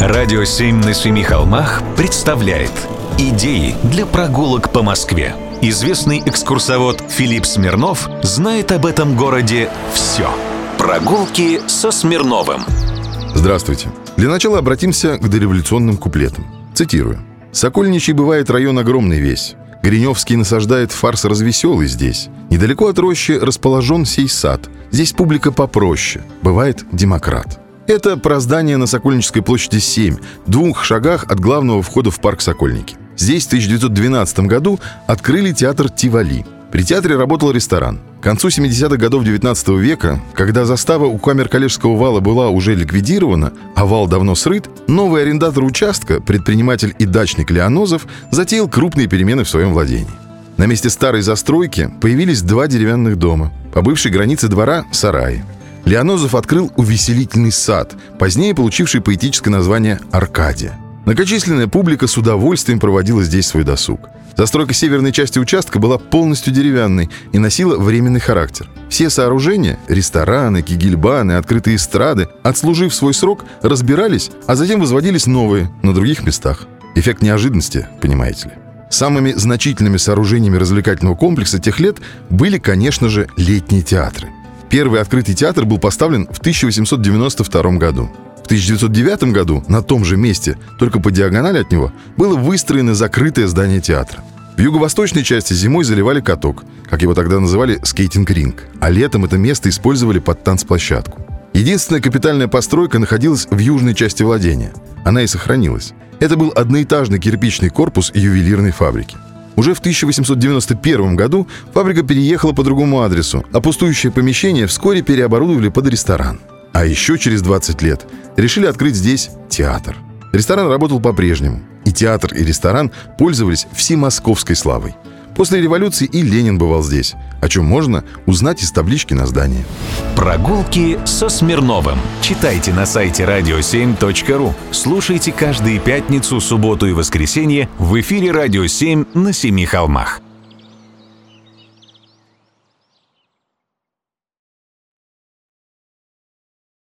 Радио «Семь на семи холмах» представляет Идеи для прогулок по Москве. Известный экскурсовод Филипп Смирнов знает об этом городе все. Прогулки со Смирновым. Здравствуйте. Для начала обратимся к дореволюционным куплетам. Цитирую. «Сокольничий бывает район огромный весь. Гриневский насаждает фарс развеселый здесь. Недалеко от рощи расположен сей сад. Здесь публика попроще. Бывает демократ». Это про здание на Сокольнической площади 7, двух шагах от главного входа в парк Сокольники. Здесь в 1912 году открыли театр «Тивали». При театре работал ресторан. К концу 70-х годов 19 века, когда застава у камер Калежского вала была уже ликвидирована, а вал давно срыт, новый арендатор участка, предприниматель и дачник Леонозов, затеял крупные перемены в своем владении. На месте старой застройки появились два деревянных дома. По бывшей границе двора – сараи. Леонозов открыл увеселительный сад, позднее получивший поэтическое название «Аркадия». Многочисленная публика с удовольствием проводила здесь свой досуг. Застройка северной части участка была полностью деревянной и носила временный характер. Все сооружения – рестораны, кигельбаны, открытые эстрады – отслужив свой срок, разбирались, а затем возводились новые на других местах. Эффект неожиданности, понимаете ли. Самыми значительными сооружениями развлекательного комплекса тех лет были, конечно же, летние театры. Первый открытый театр был поставлен в 1892 году. В 1909 году на том же месте, только по диагонали от него, было выстроено закрытое здание театра. В юго-восточной части зимой заливали каток, как его тогда называли скейтинг-ринг, а летом это место использовали под танцплощадку. Единственная капитальная постройка находилась в южной части владения. Она и сохранилась. Это был одноэтажный кирпичный корпус ювелирной фабрики. Уже в 1891 году фабрика переехала по другому адресу, а пустующее помещение вскоре переоборудовали под ресторан. А еще через 20 лет решили открыть здесь театр. Ресторан работал по-прежнему, и театр и ресторан пользовались всемосковской славой. После революции и Ленин бывал здесь, о чем можно узнать из таблички на здании. Прогулки со Смирновым. Читайте на сайте radio7.ru. Слушайте каждые пятницу, субботу и воскресенье в эфире «Радио 7» на Семи холмах.